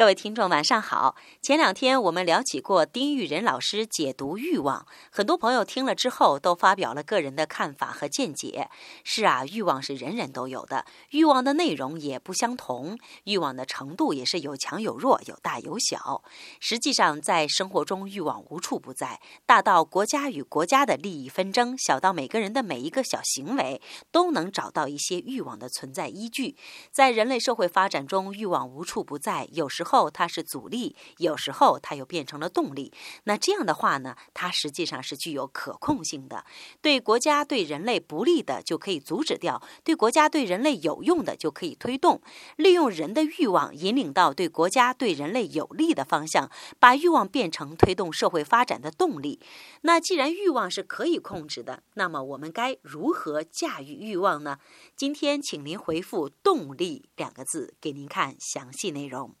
各位听众，晚上好。前两天我们聊起过丁玉仁老师解读欲望，很多朋友听了之后都发表了个人的看法和见解。是啊，欲望是人人都有的，欲望的内容也不相同，欲望的程度也是有强有弱，有大有小。实际上，在生活中，欲望无处不在，大到国家与国家的利益纷争，小到每个人的每一个小行为，都能找到一些欲望的存在依据。在人类社会发展中，欲望无处不在，有时。后它是阻力，有时候它又变成了动力。那这样的话呢，它实际上是具有可控性的。对国家对人类不利的就可以阻止掉，对国家对人类有用的就可以推动。利用人的欲望引领到对国家对人类有利的方向，把欲望变成推动社会发展的动力。那既然欲望是可以控制的，那么我们该如何驾驭欲望呢？今天请您回复“动力”两个字，给您看详细内容。